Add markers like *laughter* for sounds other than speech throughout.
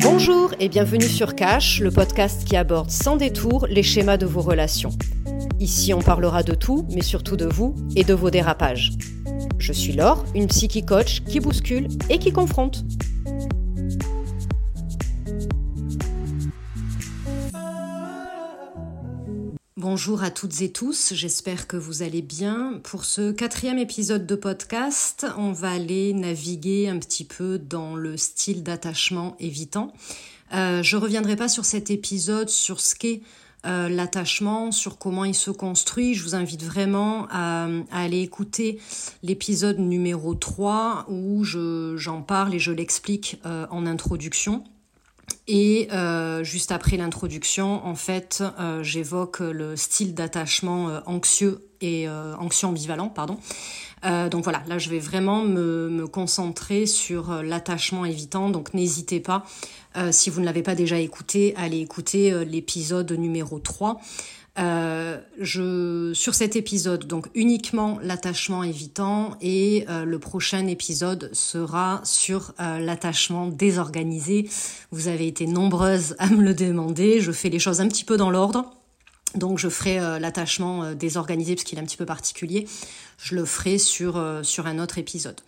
Bonjour et bienvenue sur Cash, le podcast qui aborde sans détour les schémas de vos relations. Ici, on parlera de tout, mais surtout de vous et de vos dérapages. Je suis Laure, une psychi coach qui bouscule et qui confronte. Bonjour à toutes et tous, j'espère que vous allez bien. Pour ce quatrième épisode de podcast, on va aller naviguer un petit peu dans le style d'attachement évitant. Euh, je reviendrai pas sur cet épisode, sur ce qu'est euh, l'attachement, sur comment il se construit. Je vous invite vraiment à, aller écouter l'épisode numéro 3 où j'en parle et je l'explique euh, en introduction. Et euh, juste après l'introduction, en fait, euh, j'évoque le style d'attachement euh, anxieux et anxieux ambivalent, pardon. donc voilà, là je vais vraiment me, me concentrer sur l'attachement évitant. Donc n'hésitez pas, si vous ne l'avez pas déjà écouté, à aller écouter l'épisode numéro 3. Euh, sur cet épisode, donc uniquement l'attachement évitant et euh, le prochain épisode sera sur euh, l'attachement désorganisé. Vous avez été nombreuses à me le demander. Je fais les choses un petit peu dans l'ordre. Donc je ferai l'attachement désorganisé parce qu'il est un petit peu particulier. Je le ferai sur, sur un autre épisode.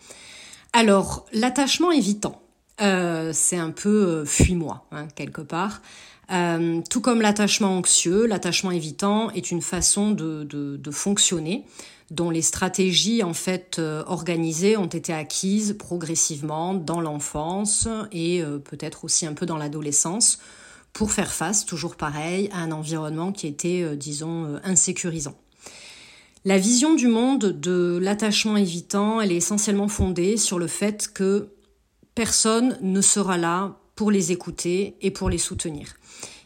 Alors, l'attachement évitant, c'est un peu fuis-moi, hein, quelque part. Euh, tout comme l'attachement anxieux, l'attachement évitant est une façon de, fonctionner dont les stratégies en fait euh, organisées ont été acquises progressivement dans l'enfance et euh, peut-être aussi un peu dans l'adolescence pour faire face, toujours pareil, à un environnement qui était, disons, insécurisant. La vision du monde de l'attachement évitant, elle est essentiellement fondée sur le fait que personne ne sera là pour les écouter et pour les soutenir.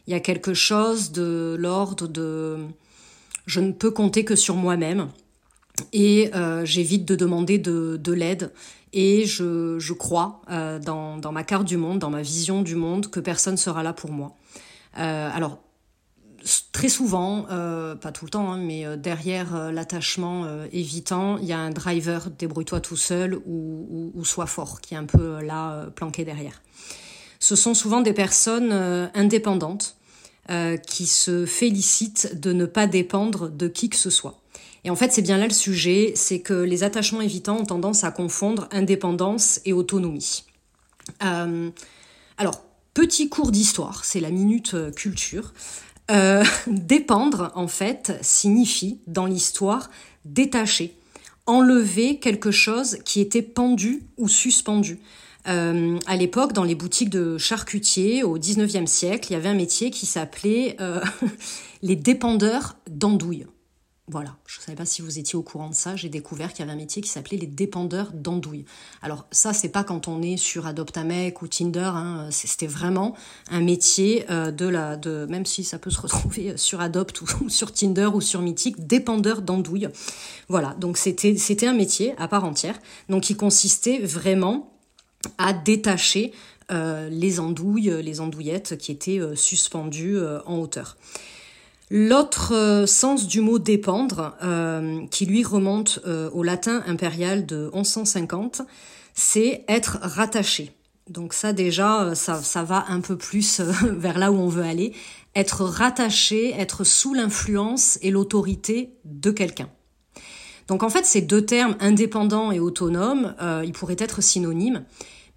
Il y a quelque chose de l'ordre de je ne peux compter que sur moi-même et euh, j'évite de demander de, de l'aide et je, crois euh, dans, ma carte du monde, dans ma vision du monde, que personne sera là pour moi. Euh, alors, très souvent, pas tout le temps, hein, mais derrière l'attachement évitant, il y a un driver, débrouille-toi tout seul ou sois fort, qui est un peu là, planqué derrière ce sont souvent des personnes euh, indépendantes euh, qui se félicitent de ne pas dépendre de qui que ce soit. Et en fait, c'est bien là le sujet, c'est que les attachements évitants ont tendance à confondre indépendance et autonomie. Euh, alors, petit cours d'histoire, c'est la minute culture. *laughs* dépendre, en fait, signifie, dans l'histoire, détacher, enlever quelque chose qui était pendu ou suspendu. Euh, à l'époque, dans les boutiques de charcutiers, au 19e siècle, il y avait un métier qui s'appelait euh, *laughs* les dépendeurs d'andouilles. Voilà, je ne savais pas si vous étiez au courant de ça, j'ai découvert qu'il y avait un métier qui s'appelait les dépendeurs d'andouilles. Alors ça, c'est pas quand on est sur Adoptamec ou Tinder, hein, c'était vraiment un métier euh, de la, de, même si ça peut se retrouver sur Adopt ou, *laughs* sur Tinder ou sur Mythique, dépendeur d'andouilles. Voilà, donc c'était, un métier à part entière, donc qui consistait vraiment à détacher euh, les andouilles, les andouillettes qui étaient euh, suspendues en hauteur. L'autre sens du mot dépendre, qui lui remonte au latin impérial de 1150, c'est être rattaché. Donc ça déjà, ça, ça va un peu plus *laughs* vers là où on veut aller. Être rattaché, être sous l'influence et l'autorité de quelqu'un. Donc en fait, ces deux termes, indépendant et autonome, euh, ils pourraient être synonymes,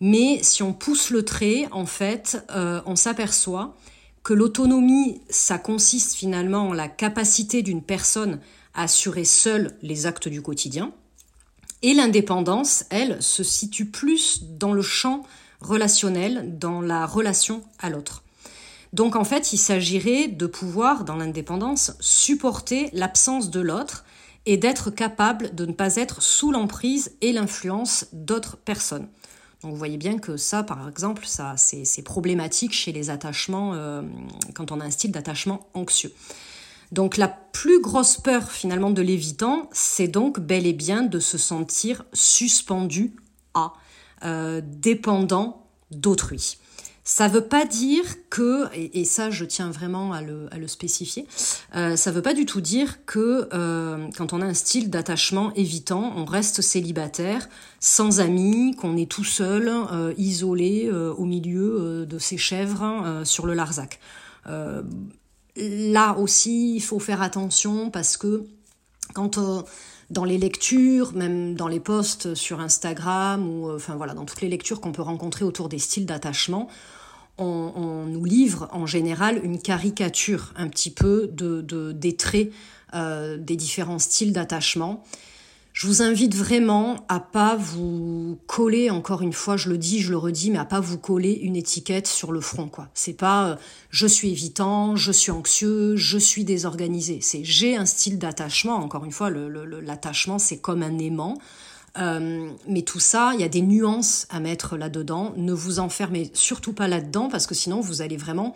mais si on pousse le trait, en fait, euh, on s'aperçoit que l'autonomie, ça consiste finalement en la capacité d'une personne à assurer seule les actes du quotidien, et l'indépendance, elle, se situe plus dans le champ relationnel, dans la relation à l'autre. Donc en fait, il s'agirait de pouvoir, dans l'indépendance, supporter l'absence de l'autre et d'être capable de ne pas être sous l'emprise et l'influence d'autres personnes. Donc vous voyez bien que ça, par exemple, ça c'est problématique chez les attachements euh, quand on a un style d'attachement anxieux. Donc la plus grosse peur finalement de l'évitant, c'est donc bel et bien de se sentir suspendu à, euh, dépendant d'autrui. Ça veut pas dire que, et, ça je tiens vraiment à le, spécifier, euh, ça veut pas du tout dire que euh, quand on a un style d'attachement évitant, on reste célibataire, sans amis, qu'on est tout seul, euh, isolé au milieu de ses chèvres sur le Larzac. là aussi, il faut faire attention parce que quand dans les lectures, même dans les posts sur Instagram ou euh, enfin voilà, dans toutes les lectures qu'on peut rencontrer autour des styles d'attachement, on, nous livre en général une caricature un petit peu de, des traits euh, des différents styles d'attachement. Je vous invite vraiment à pas vous coller, encore une fois, je le dis, je le redis, mais à pas vous coller une étiquette sur le front, quoi. C'est pas euh, je suis évitant, je suis anxieux, je suis désorganisé. C'est j'ai un style d'attachement. Encore une fois, l'attachement, c'est comme un aimant. Euh, mais tout ça, il y a des nuances à mettre là-dedans. Ne vous enfermez surtout pas là-dedans parce que sinon vous allez vraiment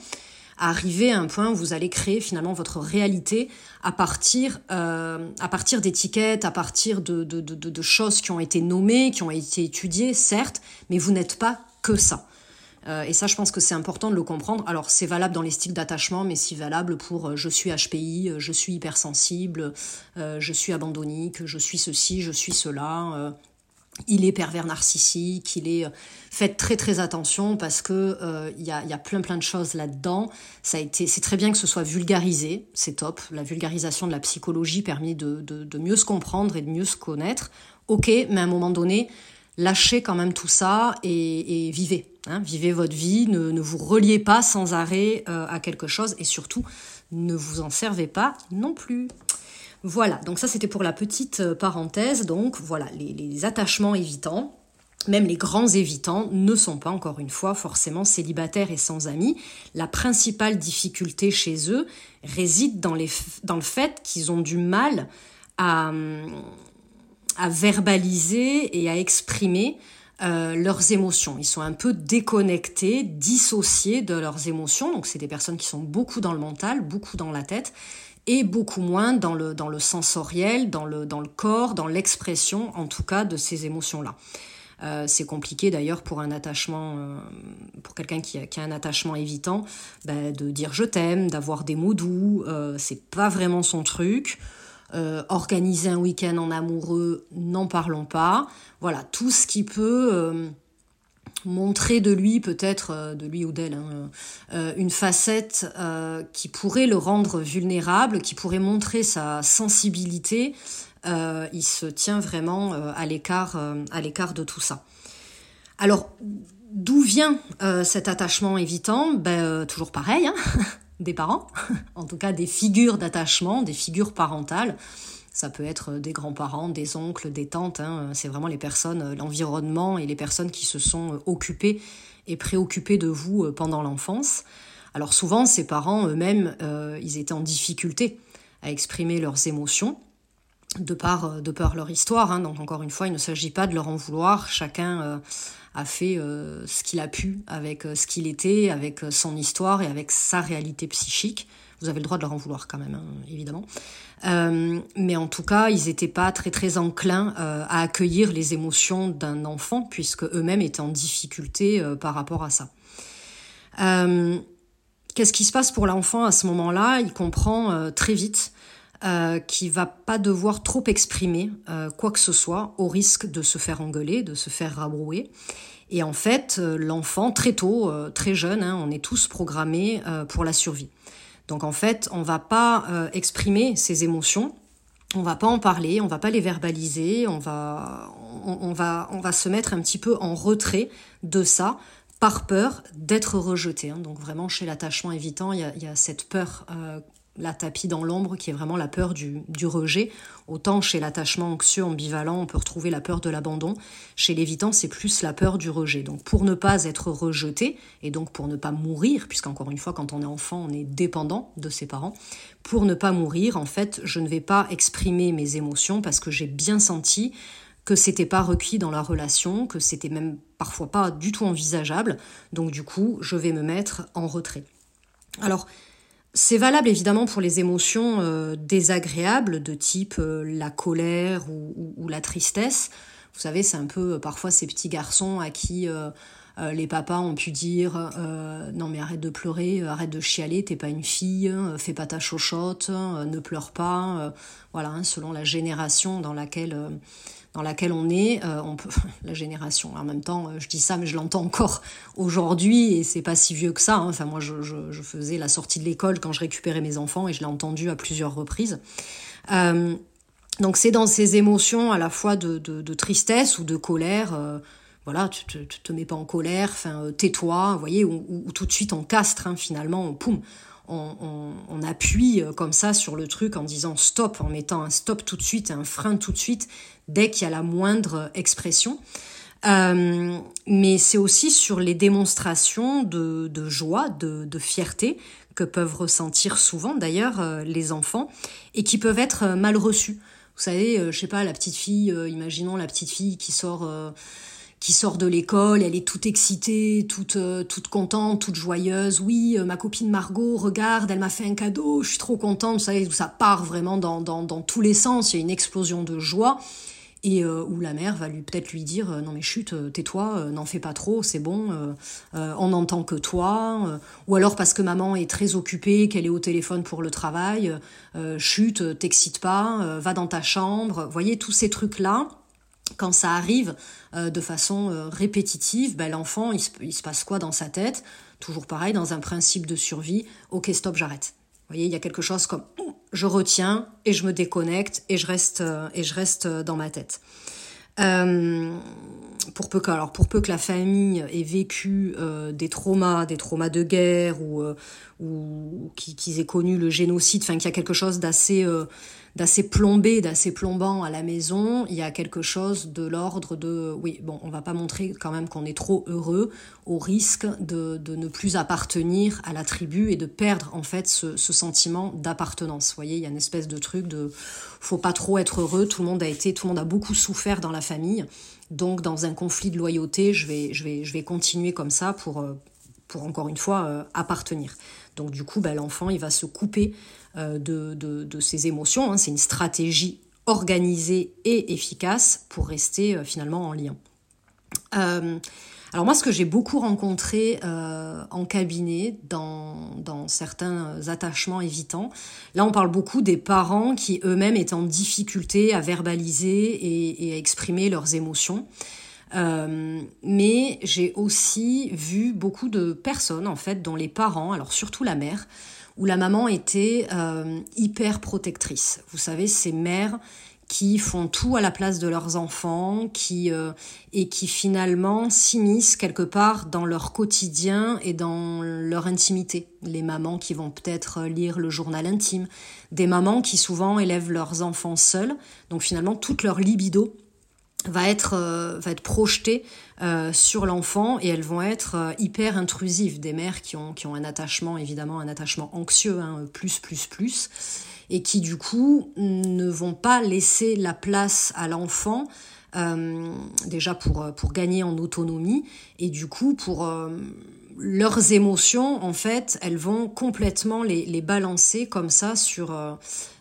arriver à un point où vous allez créer finalement votre réalité à partir, euh, à partir d'étiquettes, à partir de, de, de, choses qui ont été nommées, qui ont été étudiées, certes, mais vous n'êtes pas que ça. Euh, et ça, je pense que c'est important de le comprendre. Alors, c'est valable dans les styles d'attachement, mais c'est valable pour euh, je suis HPI, je suis hypersensible, je suis abandonnique, je suis ceci, je suis cela il est pervers narcissique, il est faites très très attention parce que euh, il y, a, plein plein de choses là-dedans. Ça a été, c'est très bien que ce soit vulgarisé, c'est top. La vulgarisation de la psychologie permet de, de, mieux se comprendre et de mieux se connaître. Ok, mais à un moment donné, lâchez quand même tout ça et, vivez. Hein, vivez votre vie, ne, ne, vous reliez pas sans arrêt euh, à quelque chose et surtout ne vous en servez pas non plus. Voilà, donc ça c'était pour la petite euh, parenthèse. Donc voilà, les, attachements évitants, même les grands évitants, ne sont pas encore une fois forcément célibataires et sans amis. La principale difficulté chez eux réside dans, le fait qu'ils ont du mal à, verbaliser et à exprimer euh, leurs émotions. Ils sont un peu déconnectés, dissociés de leurs émotions. Donc c'est des personnes qui sont beaucoup dans le mental, beaucoup dans la tête et beaucoup moins dans le, dans le sensoriel, dans le, dans le corps, dans l'expression en tout cas de ces émotions-là. Euh, c'est compliqué d'ailleurs pour un attachement, euh, pour quelqu'un qui a, qui a, un attachement évitant, bah, de dire je t'aime, d'avoir des mots doux, euh, c'est pas vraiment son truc. Euh, organiser un week-end en amoureux, n'en parlons pas. Voilà, tout ce qui peut euh, montrer de lui, peut-être euh, de lui ou d'elle, hein, euh, une facette euh, qui pourrait le rendre vulnérable, qui pourrait montrer sa sensibilité, il se tient vraiment à l'écart, à l'écart de tout ça. Alors, d'où vient cet attachement évitant? Ben toujours pareil, hein *laughs* des parents, *laughs* en tout cas des figures d'attachement, des figures parentales. Ça peut être des grands-parents, des oncles, des tantes. Hein. C'est vraiment les personnes, euh, l'environnement et les personnes qui se sont euh, occupées et préoccupées de vous euh, pendant l'enfance. Alors souvent, ces parents eux-mêmes, ils étaient en difficulté à exprimer leurs émotions de par, de par leur histoire. Hein. Donc encore une fois, il ne s'agit pas de leur en vouloir. Chacun a fait ce qu'il a pu avec ce qu'il était, avec son histoire et avec sa réalité psychique. Vous avez le droit de leur en vouloir quand même, hein, évidemment. Euh, mais en tout cas, ils n'étaient pas très très enclins euh, à accueillir les émotions d'un enfant, puisque eux-mêmes étaient en difficulté euh, par rapport à ça. Qu'est-ce qui se passe pour l'enfant à ce moment-là? Il comprend très vite euh, qui va pas devoir trop exprimer quoi que ce soit au risque de se faire engueuler, de se faire rabrouer. Et en fait, l'enfant, très tôt, très jeune, hein, on est tous programmés pour la survie. Donc en fait, on va pas euh, exprimer ses émotions, on va pas en parler, on va pas les verbaliser, on va, on, va, se mettre un petit peu en retrait de ça par peur d'être rejeté. Hein. Donc vraiment chez l'attachement évitant, il y a, y a, cette peur euh, la tapis dans l'ombre, qui est vraiment la peur du, rejet. Autant chez l'attachement anxieux ambivalent, on peut retrouver la peur de l'abandon. Chez l'évitant, c'est plus la peur du rejet. Donc pour ne pas être rejeté, et donc pour ne pas mourir, puisqu'encore une fois, quand on est enfant, on est dépendant de ses parents, pour ne pas mourir, en fait, je ne vais pas exprimer mes émotions parce que j'ai bien senti que c'était pas requis dans la relation, que c'était même parfois pas du tout envisageable. Donc du coup, je vais me mettre en retrait. Alors, c'est valable évidemment pour les émotions euh, désagréables de type euh, la colère ou, la tristesse. Vous savez, c'est un peu euh, parfois ces petits garçons à qui les papas ont pu dire non mais arrête de pleurer, arrête de chialer, t'es pas une fille, fais pas ta chochotte, ne pleure pas. voilà, hein, selon la génération dans laquelle dans laquelle on est, on peut *laughs* la génération. En même temps, je dis ça, mais je l'entends encore aujourd'hui et c'est pas si vieux que ça. Hein. Enfin, moi, je, faisais la sortie de l'école quand je récupérais mes enfants et je l'ai entendu à plusieurs reprises. Euh, donc c'est dans ces émotions à la fois de, tristesse ou de colère. Euh, voilà, tu te, te mets pas en colère, enfin euh, tais-toi, vous voyez, ou, tout de suite on castre, hein, finalement, on, poum, on, appuie comme ça sur le truc en disant stop, en mettant un stop tout de suite, un frein tout de suite, dès qu'il y a la moindre expression. Euh, mais c'est aussi sur les démonstrations de, joie, de, fierté que peuvent ressentir souvent d'ailleurs les enfants et qui peuvent être mal reçus. Vous savez, euh, je sais pas, la petite fille, euh, imaginons la petite fille qui sort euh, qui sort de l'école, elle est toute excitée, toute toute contente, toute joyeuse. Oui, ma copine Margot, regarde, elle m'a fait un cadeau, je suis trop contente. Vous savez, ça part vraiment dans, dans, dans tous les sens. Il y a une explosion de joie et euh, où la mère va lui peut-être lui dire non mais chute tais-toi n'en fais pas trop c'est bon on n'entend que toi ou alors parce que maman est très occupée qu'elle est au téléphone pour le travail chute t'excite pas va dans ta chambre voyez tous ces trucs là quand ça arrive de façon répétitive ben, l'enfant il se passe quoi dans sa tête? Toujours pareil dans un principe de survie ok stop j'arrête vous voyez, il y a quelque chose comme *clears throat* je retiens et je me déconnecte et je reste euh, et je reste dans ma tête. Euh, pour peu que alors pour peu que la famille ait vécu euh, des traumas, des traumas de guerre ou ou qu'ils aient connu le génocide, enfin qu'il y a quelque chose d'assez d'assez plombé, d'assez plombant à la maison, il y a quelque chose de l'ordre de oui, bon, on va pas montrer quand même qu'on est trop heureux au risque de, de, ne plus appartenir à la tribu et de perdre en fait ce, sentiment d'appartenance. Vous voyez, il y a une espèce de truc de faut pas trop être heureux, tout le monde a été tout le monde a beaucoup souffert dans la famille. Donc dans un conflit de loyauté, je vais je vais je vais continuer comme ça pour euh, pour encore une fois euh, appartenir. Donc du coup, bah, l'enfant, il va se couper euh, de, ses émotions. Hein. C'est une stratégie organisée et efficace pour rester euh, finalement en lien. Euh, alors moi, ce que j'ai beaucoup rencontré en cabinet, dans, certains attachements évitants, là on parle beaucoup des parents qui eux-mêmes étaient en difficulté à verbaliser et à exprimer leurs émotions. Euh, mais j'ai aussi vu beaucoup de personnes, en fait, dont les parents, alors surtout la mère, où la maman était euh, hyper protectrice. Vous savez, ces mères qui font tout à la place de leurs enfants, qui euh, et qui finalement s'immiscent quelque part dans leur quotidien et dans leur intimité. Les mamans qui vont peut-être lire le journal intime, des mamans qui souvent élèvent leurs enfants seuls, donc finalement toute leur libido va être euh, va être projetée euh, sur l'enfant et elles vont être euh, hyper intrusives. Des mères qui ont qui ont un attachement évidemment un attachement anxieux hein, plus plus plus et qui du coup ne vont pas laisser la place à l'enfant déjà pour pour gagner en autonomie et du coup pour leurs émotions en fait elles vont complètement les, les balancer comme ça sur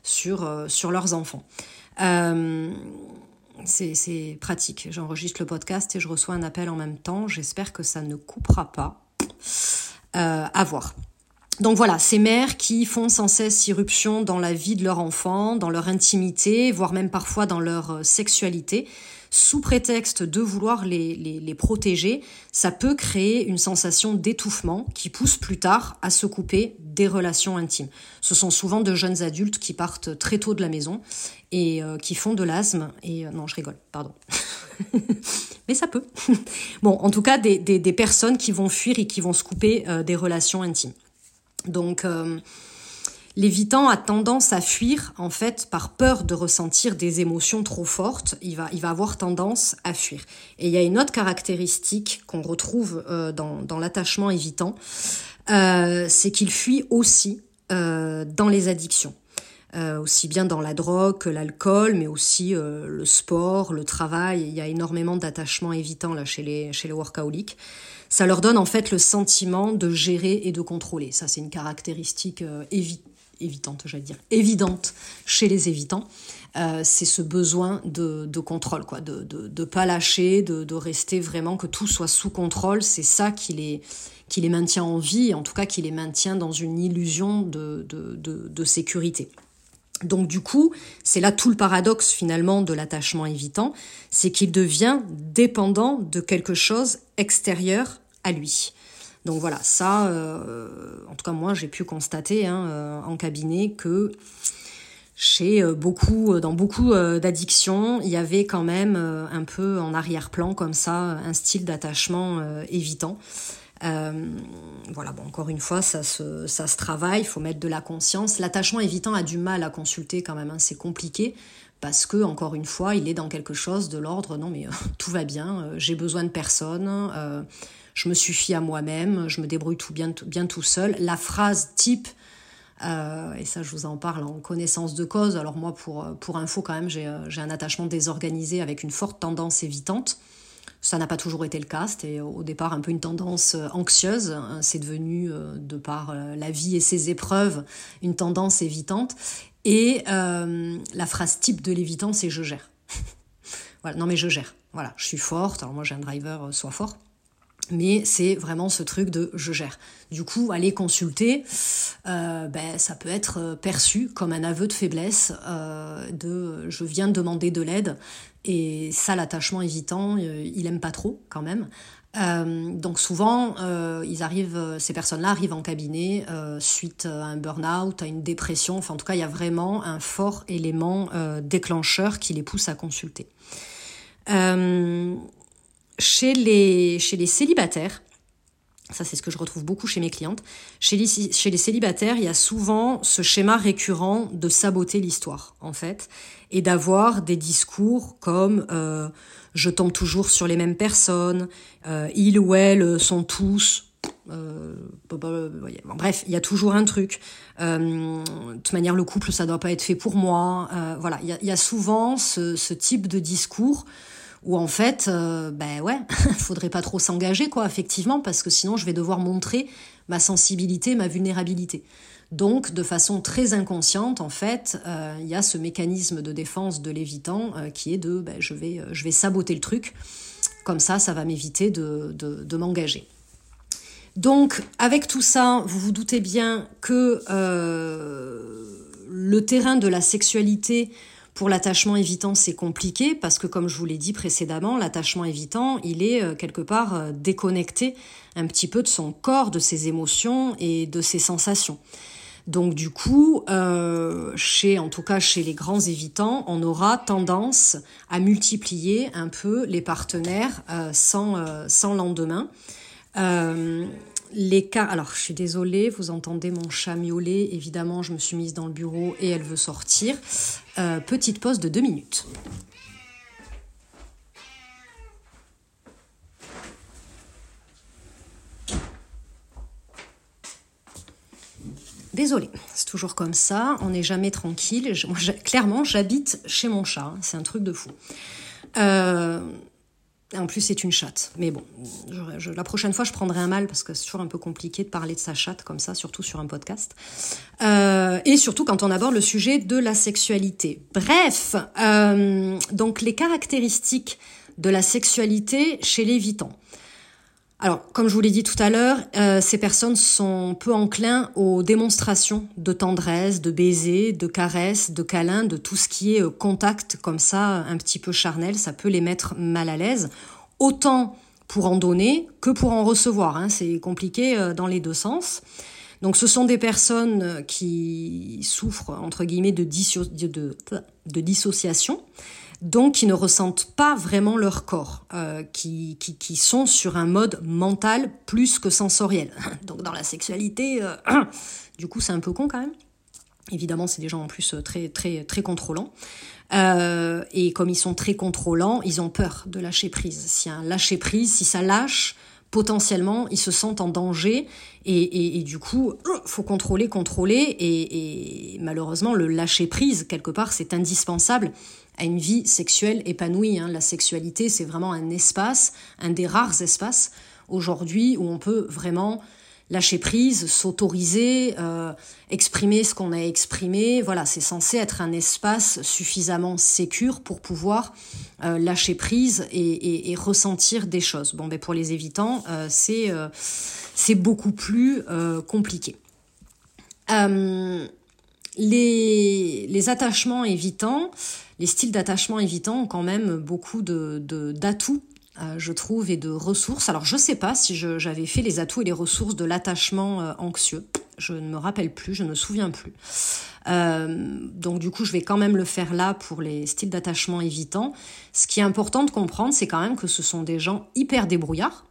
sur sur leurs enfants c'est pratique. J'enregistre le podcast et je reçois un appel en même temps. J'espère que ça ne coupera pas. Euh, à voir. Donc voilà, ces mères qui font sans cesse irruption dans la vie de leur enfant, dans leur intimité, voire même parfois dans leur euh, sexualité, sous prétexte de vouloir les, les, protéger, ça peut créer une sensation d'étouffement qui pousse plus tard à se couper des relations intimes. Ce sont souvent de jeunes adultes qui partent très tôt de la maison et euh, qui font de l'asthme. Et euh, non, je rigole, pardon. *laughs* Mais ça peut. *laughs* bon, en tout cas, des, des, des, personnes qui vont fuir et qui vont se couper euh, des relations intimes. Donc, L'évitant a tendance à fuir, en fait, par peur de ressentir des émotions trop fortes. Il va, il va avoir tendance à fuir. Et il y a une autre caractéristique qu'on retrouve euh, dans, dans l'attachement évitant, euh, c'est qu'il fuit aussi euh, dans les addictions. Euh, aussi bien dans la drogue que l'alcool, mais aussi euh, le sport, le travail. Il y a énormément d'attachements évitants là chez les chez les workaholics. Ça leur donne en fait le sentiment de gérer et de contrôler. Ça, c'est une caractéristique évi évitante, j'allais dire, évidente chez les évitants. Euh, c'est ce besoin de, contrôle, quoi, de ne pas lâcher, de, rester vraiment que tout soit sous contrôle. C'est ça qui les, qui les maintient en vie, en tout cas qui les maintient dans une illusion de, de sécurité. Donc du coup, c'est là tout le paradoxe finalement de l'attachement évitant, c'est qu'il devient dépendant de quelque chose extérieur à lui. Donc voilà, ça, euh, en tout cas moi j'ai pu constater hein, euh, en cabinet que chez euh, beaucoup, dans beaucoup d'addictions, il y avait quand même un peu en arrière-plan comme ça un style d'attachement évitant. voilà, bon, encore une fois, ça se, travaille, il faut mettre de la conscience. L'attachement évitant a du mal à consulter quand même, hein, c'est compliqué parce que, encore une fois, il est dans quelque chose de l'ordre, non mais *laughs* tout va bien, j'ai besoin de personne, je me suffis à moi-même, je me débrouille tout bien, bien tout seul. La phrase type, euh, et ça je vous en parle en connaissance de cause, alors moi pour, pour info quand même j'ai un attachement désorganisé avec une forte tendance évitante. Ça n'a pas toujours été le cas, c'était au départ un peu une tendance euh, anxieuse, hein. c'est devenu, euh, de par la vie et ses épreuves, une tendance évitante. Et la phrase type de l'évitant, c'est je gère. *laughs* voilà, non mais je gère. Voilà, je suis forte, alors moi j'ai un driver, soit fort. Mais c'est vraiment ce truc de je gère. Du coup, aller consulter, euh, ben, ça peut être euh, perçu comme un aveu de faiblesse, euh, de je viens de demander de l'aide. Et ça, l'attachement évitant, il aime pas trop quand même. donc souvent, ils arrivent, ces personnes-là arrivent en cabinet suite à un burn-out, à une dépression. Enfin, en tout cas, il y a vraiment un fort élément déclencheur qui les pousse à consulter chez les, chez les célibataires, ça c'est ce que je retrouve beaucoup chez mes clientes, chez les, chez les célibataires, il y a souvent ce schéma récurrent de saboter l'histoire, en fait, et d'avoir des discours comme euh, je tombe toujours sur les mêmes personnes, euh, ils ou elles sont tous... Euh, bref, il y a toujours un truc. de toute manière, le couple, ça doit pas être fait pour moi. voilà, il y y a, souvent ce, ce type de discours où en fait, euh, ben ouais, *laughs* faudrait pas trop s'engager, quoi, effectivement, parce que sinon je vais devoir montrer ma sensibilité, ma vulnérabilité. Donc, de façon très inconsciente, en fait, euh, il y a ce mécanisme de défense de l'évitant euh, qui est de ben, je, vais, je vais saboter le truc, comme ça, ça va m'éviter de, de, de m'engager. Donc, avec tout ça, vous vous doutez bien que le terrain de la sexualité pour l'attachement évitant, c'est compliqué parce que, comme je vous l'ai dit précédemment, l'attachement évitant, il est euh, quelque part euh, déconnecté un petit peu de son corps, de ses émotions et de ses sensations. Donc du coup, euh, chez, en tout cas chez les grands évitants, on aura tendance à multiplier un peu les partenaires sans, sans lendemain les cas. Alors, je suis désolée, vous entendez mon chat miauler. Évidemment, je me suis mise dans le bureau et elle veut sortir. Euh, petite pause de deux minutes. Désolée, c'est toujours comme ça, on n'est jamais tranquille. clairement, j'habite chez mon chat, hein. c'est un truc de fou. Euh, en plus, c'est une chatte. Mais bon, la prochaine fois, je prendrai un mal parce que c'est toujours un peu compliqué de parler de sa chatte comme ça, surtout sur un podcast. Euh, et surtout quand on aborde le sujet de la sexualité. Bref, euh, donc les caractéristiques de la sexualité chez les vitans. Alors, comme je vous l'ai dit tout à l'heure, euh, ces personnes sont peu enclins aux démonstrations de tendresse, de baisers, de caresses, de câlins, de tout ce qui est euh, contact comme ça, un petit peu charnel, ça peut les mettre mal à l'aise. Autant pour en donner que pour en recevoir. Hein. C'est compliqué euh, dans les deux sens. Donc ce sont des personnes qui souffrent, entre guillemets, de, de dissociation donc qui ne ressentent pas vraiment leur corps, euh, qui, qui, qui, sont sur un mode mental plus que sensoriel. *laughs* Donc dans la sexualité, euh, *clears throat* du coup c'est un peu con quand même. Évidemment, c'est des gens en plus euh, très très très contrôlants. Euh, et comme ils sont très contrôlants, ils ont peur de lâcher prise. Si un lâcher prise, si ça lâche, potentiellement ils se sentent en danger et, et, et du coup faut contrôler, contrôler et, et malheureusement le lâcher prise quelque part c'est indispensable à une vie sexuelle épanouie. Hein. La sexualité, c'est vraiment un espace, un des rares espaces aujourd'hui où on peut vraiment lâcher prise, s'autoriser, euh, exprimer ce qu'on a exprimé. Voilà, c'est censé être un espace suffisamment sécure pour pouvoir euh, lâcher prise et, ressentir des choses. Bon, ben pour les évitants, euh, c'est beaucoup plus compliqué. les, les attachements évitants, les styles d'attachement évitants ont quand même beaucoup de d'atouts euh, je trouve, et de ressources. Alors, je ne sais pas si j'avais fait les atouts et les ressources de l'attachement euh, anxieux. Je ne me rappelle plus, je ne me souviens plus. Euh, donc, du coup, je vais quand même le faire là pour les styles d'attachement évitants. Ce qui est important de comprendre, c'est quand même que ce sont des gens hyper débrouillards.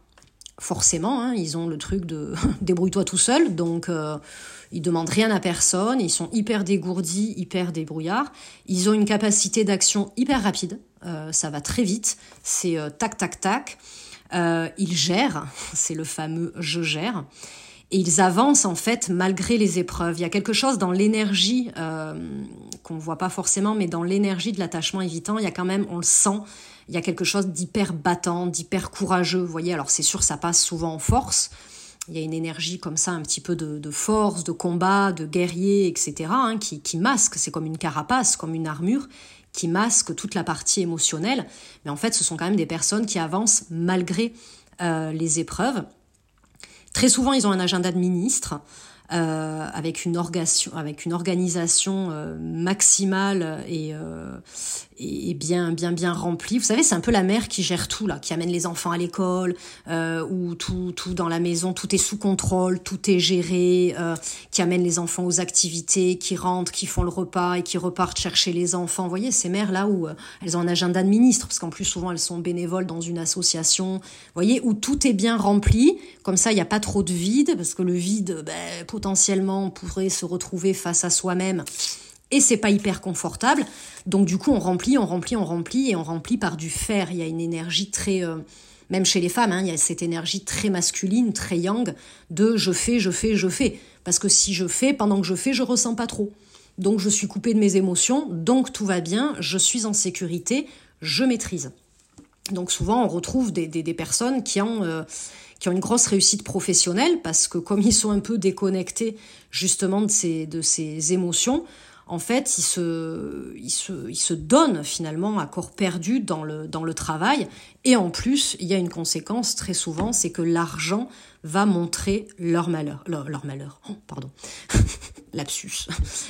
Forcément, hein, ils ont le truc de *laughs* débrouille-toi tout seul. Donc, ils demandent rien à personne, ils sont hyper dégourdis, hyper débrouillards. Ils ont une capacité d'action hyper rapide, euh, ça va très vite, c'est euh, tac tac tac. Euh, ils gèrent, *laughs* c'est le fameux je gère. Et ils avancent en fait malgré les épreuves. Il y a quelque chose dans l'énergie qu'on ne voit pas forcément, mais dans l'énergie de l'attachement évitant, il y a quand même, on le sent, il y a quelque chose d'hyper battant, d'hyper courageux. Vous voyez, alors c'est sûr, ça passe souvent en force, il y a une énergie comme ça, un petit peu de, force, de combat, de guerrier, etc., hein, qui masque, c'est comme une carapace, comme une armure, qui masque toute la partie émotionnelle. Mais en fait, ce sont quand même des personnes qui avancent malgré euh, les épreuves. Très souvent, ils ont un agenda de ministre. Euh, avec, une avec une organisation euh, maximale et, euh, et bien bien bien remplie. Vous savez, c'est un peu la mère qui gère tout là, qui amène les enfants à l'école, où tout tout dans la maison, tout est sous contrôle, tout est géré, qui amène les enfants aux activités, qui rentrent, qui font le repas et qui repartent chercher les enfants. Vous voyez, ces mères là où elles ont un agenda de ministre, parce qu'en plus souvent elles sont bénévoles dans une association. Vous voyez, où tout est bien rempli, comme ça il n'y a pas trop de vide, parce que le vide, ben, potentiellement pourrait se retrouver face à soi-même et c'est pas hyper confortable. Donc du coup, on remplit, on remplit, on remplit et on remplit par du fer. Il y a une énergie très euh, même chez les femmes, hein, il y a cette énergie très masculine, très yang de je fais, je fais, je fais. Parce que si je fais, pendant que je fais, je ressens pas trop. Donc je suis coupée de mes émotions, donc tout va bien, je suis en sécurité, je maîtrise. Donc souvent on retrouve des, personnes qui ont euh, qui ont une grosse réussite professionnelle parce que comme ils sont un peu déconnectés justement de ces, de ces émotions, en fait, ils se, donnent finalement à corps perdu dans le, travail. Et en plus, il y a une conséquence très souvent, c'est que l'argent va montrer leur malheur. Leur, malheur, oh, pardon. *laughs* Lapsus.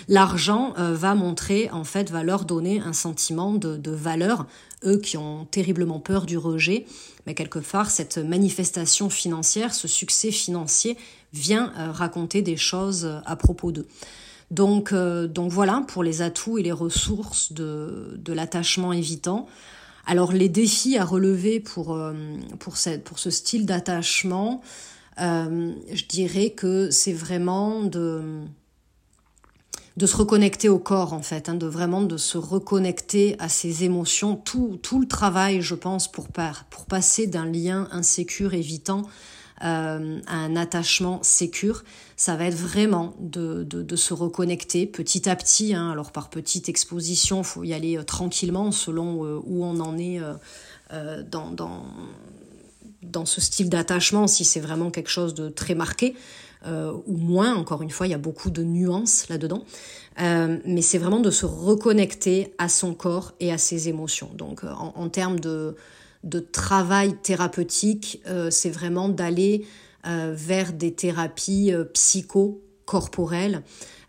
L'argent euh, va montrer, en fait, va leur donner un sentiment de, de valeur, eux qui ont terriblement peur du rejet mais quelque part, cette manifestation financière, ce succès financier vient euh, raconter des choses euh, à propos d'eux. Donc, euh, donc voilà pour les atouts et les ressources de, de l'attachement évitant. Alors les défis à relever pour, pour ce style d'attachement, je dirais que c'est vraiment de de se reconnecter au corps en fait, hein, de vraiment de se reconnecter à ses émotions. Tout, tout le travail, je pense, pour, pour passer d'un lien insécure évitant euh, un attachement sécure, ça va être vraiment de, se reconnecter petit à petit. Hein, alors par petite exposition, faut y aller euh, tranquillement selon euh, où on en est dans, ce style d'attachement, si c'est vraiment quelque chose de très marqué. Ou moins. Encore une fois, il y a beaucoup de nuances là-dedans. Mais c'est vraiment de se reconnecter à son corps et à ses émotions. Donc en, termes de, de, travail thérapeutique, c'est vraiment d'aller vers des thérapies psycho-corporelles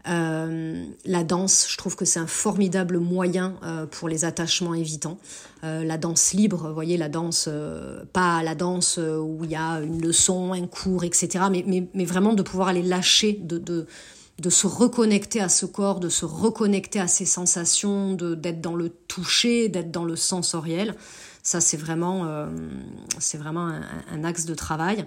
euh, la danse, je trouve que c'est un formidable moyen euh, pour les attachements évitants. Euh, la danse libre, vous voyez, la danse, pas la danse où il y a une leçon, un cours, etc., mais, mais, mais vraiment de pouvoir aller lâcher, de, de, de, se reconnecter à ce corps, de se reconnecter à ses sensations, d'être dans le toucher, d'être dans le sensoriel. Ça, c'est vraiment, c'est vraiment un, axe de travail.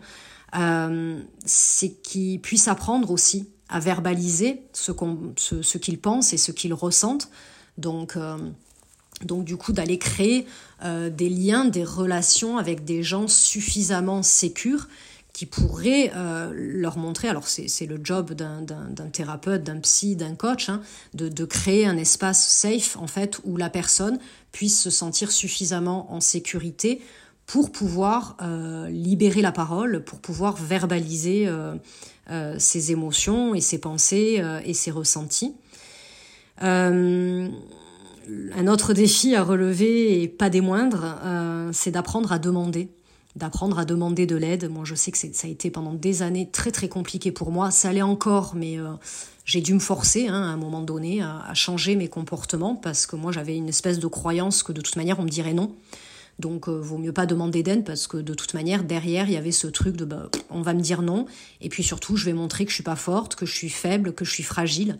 c'est qu'ils puissent apprendre aussi à verbaliser ce qu'ils ce, ce pensent et ce qu'ils ressentent. Donc, euh, donc du coup, d'aller créer euh, des liens, des relations avec des gens suffisamment sécures qui pourraient euh, leur montrer, alors c'est le job d'un thérapeute, d'un psy, d'un coach, hein, de, de, créer un espace safe en fait où la personne puisse se sentir suffisamment en sécurité pour pouvoir libérer la parole, pour pouvoir verbaliser ses émotions et ses pensées et ses ressentis. un autre défi à relever, et pas des moindres, c'est d'apprendre à demander d'apprendre à demander de l'aide. Moi, je sais que ça a été pendant des années très très compliqué pour moi. Ça allait encore, mais euh, j'ai dû me forcer hein, à un moment donné à, changer mes comportements parce que moi j'avais une espèce de croyance que de toute manière on me dirait non. Donc euh, vaut mieux pas demander d'aide parce que de toute manière derrière il y avait ce truc de bah, on va me dire non et puis surtout je vais montrer que je suis pas forte, que je suis faible, que je suis fragile.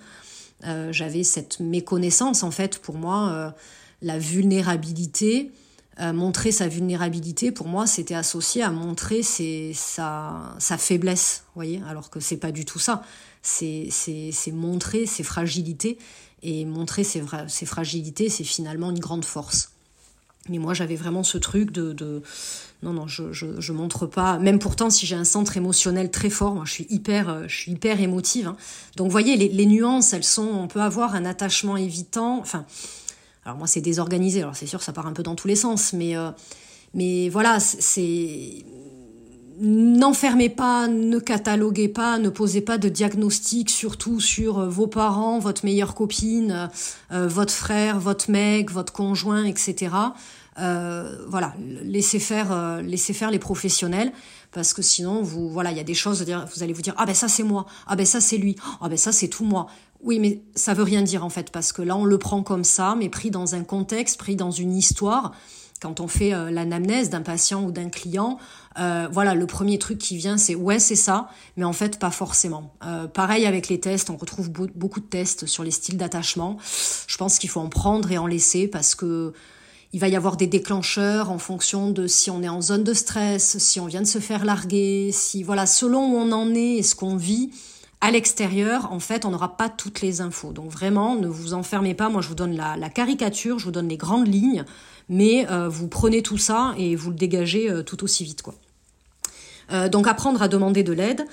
Euh, j'avais cette méconnaissance en fait pour moi la vulnérabilité montrer sa vulnérabilité, pour moi, c'était associé à montrer sa, sa faiblesse, voyez, alors que c'est pas du tout ça. C'est montrer ses fragilités, et montrer ses, ses fragilités, c'est finalement une grande force. Mais moi, j'avais vraiment ce truc de, de, non, non, je, je, je, montre pas. Même pourtant, si j'ai un centre émotionnel très fort, moi, je suis hyper, euh, je suis hyper émotive. Hein. Donc, vous voyez, les, les, nuances, elles sont, on peut avoir un attachement évitant. Enfin, alors moi, c'est désorganisé. Alors c'est sûr, ça part un peu dans tous les sens, mais euh, mais voilà, c'est n'enfermez pas, ne cataloguez pas, ne posez pas de diagnostic surtout sur euh, vos parents, votre meilleure copine, euh, votre frère, votre mec, votre conjoint, etc. voilà, laissez faire, laissez faire les professionnels parce que sinon vous voilà il y a des choses vous allez vous dire ah ben ça c'est moi ah ben ça c'est lui ah ben ça c'est tout moi oui, mais ça veut rien dire en fait, parce que là on le prend comme ça, mais pris dans un contexte, pris dans une histoire. Quand on fait euh, l'anamnèse d'un patient ou d'un client, euh, voilà, le premier truc qui vient, c'est ouais, c'est ça, mais en fait pas forcément. Euh, pareil avec les tests, on retrouve beaucoup de tests sur les styles d'attachement. Je pense qu'il faut en prendre et en laisser parce que il va y avoir des déclencheurs en fonction de si on est en zone de stress, si on vient de se faire larguer, si voilà, selon où on en est et ce qu'on vit, à l'extérieur, en fait, on n'aura pas toutes les infos. Donc vraiment, ne vous enfermez pas. Moi, je vous donne la, caricature, je vous donne les grandes lignes, mais euh, vous prenez tout ça et vous le dégagez euh, tout aussi vite, quoi. Euh, donc apprendre à demander de l'aide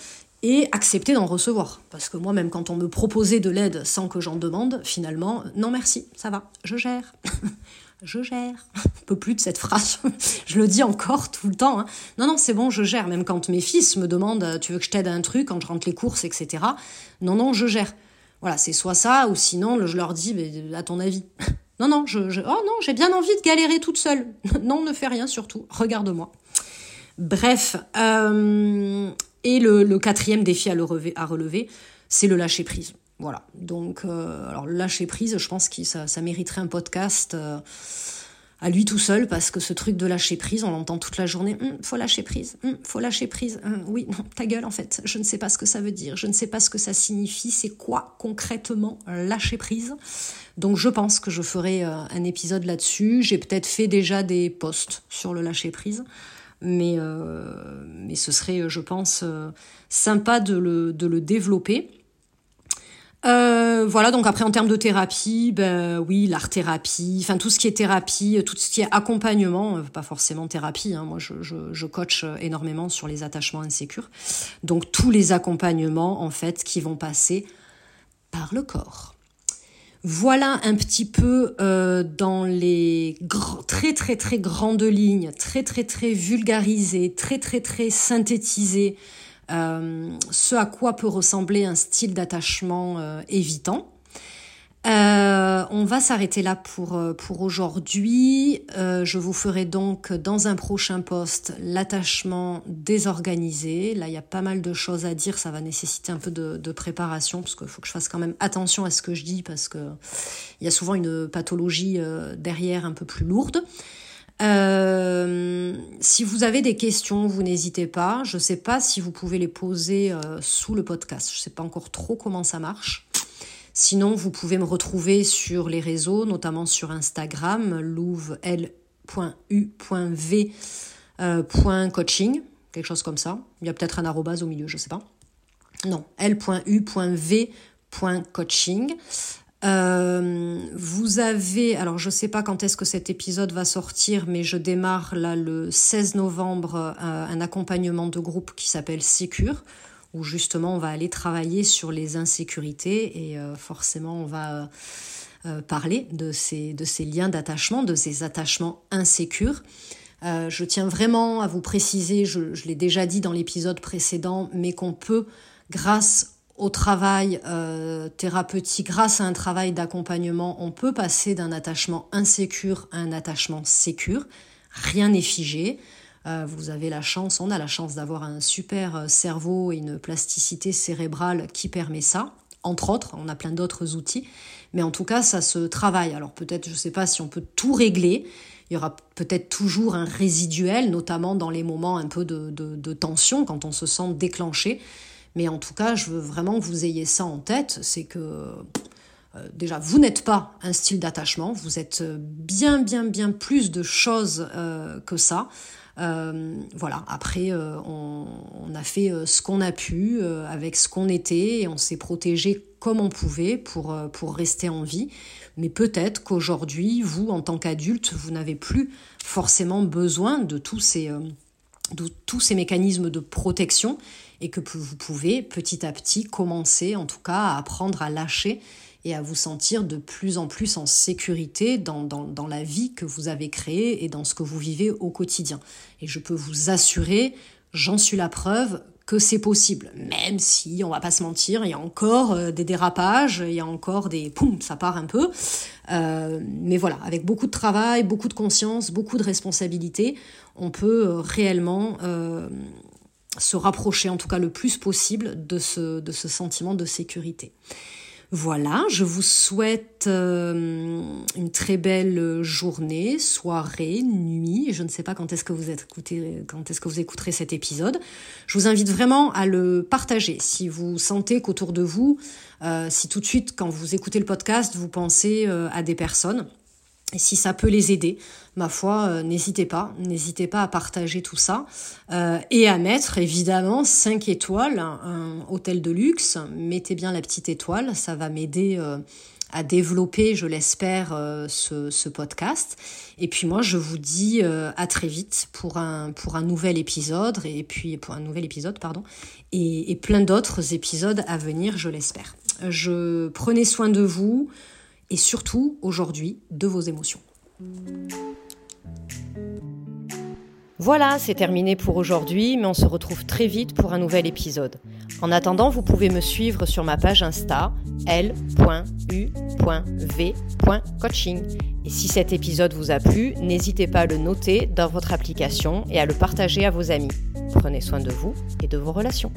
et accepter d'en recevoir. Parce que moi, même quand on me proposait de l'aide sans que j'en demande, finalement, non merci, ça va, je gère. *laughs* je gère. Un peu plus de cette phrase. *laughs* je le dis encore tout le temps. Hein. Non, non, c'est bon, je gère. Même quand mes fils me demandent, tu veux que je t'aide un truc, quand je rentre les courses, etc. Non, non, je gère. Voilà, c'est soit ça, ou sinon, je leur dis, mais, à ton avis. *laughs* non, non, je, oh non, j'ai bien envie de galérer toute seule. *laughs* non, ne fais rien surtout. Regarde-moi. Bref. Euh, et le, quatrième défi à relever, c'est le lâcher prise. Voilà. Donc, euh, alors lâcher prise, je pense que ça, mériterait un podcast euh, à lui tout seul parce que ce truc de lâcher prise, on l'entend toute la journée. Hum, faut lâcher prise. Hum, faut lâcher prise. Hum, oui, non, ta gueule en fait. Je ne sais pas ce que ça veut dire. Je ne sais pas ce que ça signifie. C'est quoi concrètement lâcher prise? Donc, je pense que je ferai euh, un épisode là-dessus. J'ai peut-être fait déjà des posts sur le lâcher prise. Mais, mais ce serait, je pense, sympa de le, de le développer. Euh, voilà, donc après en termes de thérapie, ben oui, l'art thérapie, enfin tout ce qui est thérapie, tout ce qui est accompagnement, euh, pas forcément thérapie, hein, moi je, coach énormément sur les attachements insécures. Donc tous les accompagnements en fait qui vont passer par le corps. Voilà un petit peu euh, dans les très très très grandes lignes, très très très vulgarisées, très très très synthétisées, euh, ce à quoi peut ressembler un style d'attachement euh, évitant. Euh, on va s'arrêter là pour, aujourd'hui. je vous ferai donc dans un prochain poste l'attachement désorganisé. Là, il y a pas mal de choses à dire. Ça va nécessiter un peu de, de préparation parce qu'il faut que je fasse quand même attention à ce que je dis parce que il y a souvent une pathologie derrière un peu plus lourde. Euh, si vous avez des questions, vous n'hésitez pas. Je ne sais pas si vous pouvez les poser euh, sous le podcast. Je ne sais pas encore trop comment ça marche. Sinon, vous pouvez me retrouver sur les réseaux, notamment sur Instagram, louvl.u.v.coaching, euh, quelque chose comme ça. Il y a peut-être un arrobase au milieu, je ne sais pas. Non, l.u.v.coaching. Euh, vous avez, alors je sais pas quand est-ce que cet épisode va sortir, mais je démarre là le 16 novembre euh, un accompagnement de groupe qui s'appelle Sécure, où justement on va aller travailler sur les insécurités et euh, forcément on va parler de ces, de ces liens d'attachement, de ces attachements insécures. Je tiens vraiment à vous préciser, je, l'ai déjà dit dans l'épisode précédent, mais qu'on peut, grâce au travail euh, thérapeutique, grâce à un travail d'accompagnement, on peut passer d'un attachement insécure à un attachement sécure. Rien n'est figé. Euh, vous avez la chance, on a la chance d'avoir un super cerveau et une plasticité cérébrale qui permet ça. Entre autres, on a plein d'autres outils. Mais en tout cas, ça se travaille. Alors peut-être, je ne sais pas si on peut tout régler, il y aura peut-être toujours un résiduel, notamment dans les moments un peu de, tension, quand on se sent déclenché. Mais en tout cas, je veux vraiment que vous ayez ça en tête, c'est que euh, déjà, vous n'êtes pas un style d'attachement, vous êtes bien, bien, bien plus de choses euh, que ça. Euh, voilà, après, on, a fait ce qu'on a pu avec ce qu'on était on s'est protégé comme on pouvait pour, pour rester en vie. Mais peut-être qu'aujourd'hui, vous, en tant qu'adulte, vous n'avez plus forcément besoin de tous ces, euh, de tous ces mécanismes de protection et que vous pouvez petit à petit commencer en tout cas à apprendre à lâcher et à vous sentir de plus en plus en sécurité dans, dans, dans, la vie que vous avez créée et dans ce que vous vivez au quotidien. Et je peux vous assurer, j'en suis la preuve, que c'est possible, même si, on va pas se mentir, il y a encore euh, des dérapages, il y a encore des... Poum, ça part un peu. Euh, mais voilà, avec beaucoup de travail, beaucoup de conscience, beaucoup de responsabilité, on peut euh, réellement se rapprocher, en tout cas le plus possible, de ce, de ce sentiment de sécurité. Voilà, je vous souhaite euh, une très belle journée, soirée, nuit. Je ne sais pas quand est-ce que vous écoutez, quand est-ce que vous écouterez cet épisode. Je vous invite vraiment à le partager. Si vous sentez qu'autour de vous, euh, si tout de suite quand vous écoutez le podcast, vous pensez euh, à des personnes et si ça peut les aider, ma foi, euh, n'hésitez pas, n'hésitez pas à partager tout ça euh, et à mettre évidemment 5 étoiles, un, hôtel de luxe. Mettez bien la petite étoile, ça va m'aider euh, à développer, je l'espère, ce, podcast. Et puis moi, je vous dis à très vite pour un pour un nouvel épisode et puis pour un nouvel épisode, pardon, et plein d'autres épisodes à venir, je l'espère. Je prenez soin de vous et surtout aujourd'hui de vos émotions. Voilà, c'est terminé pour aujourd'hui, mais on se retrouve très vite pour un nouvel épisode. En attendant, vous pouvez me suivre sur ma page Insta l.u.v.coaching. Et si cet épisode vous a plu, n'hésitez pas à le noter dans votre application et à le partager à vos amis. Prenez soin de vous et de vos relations.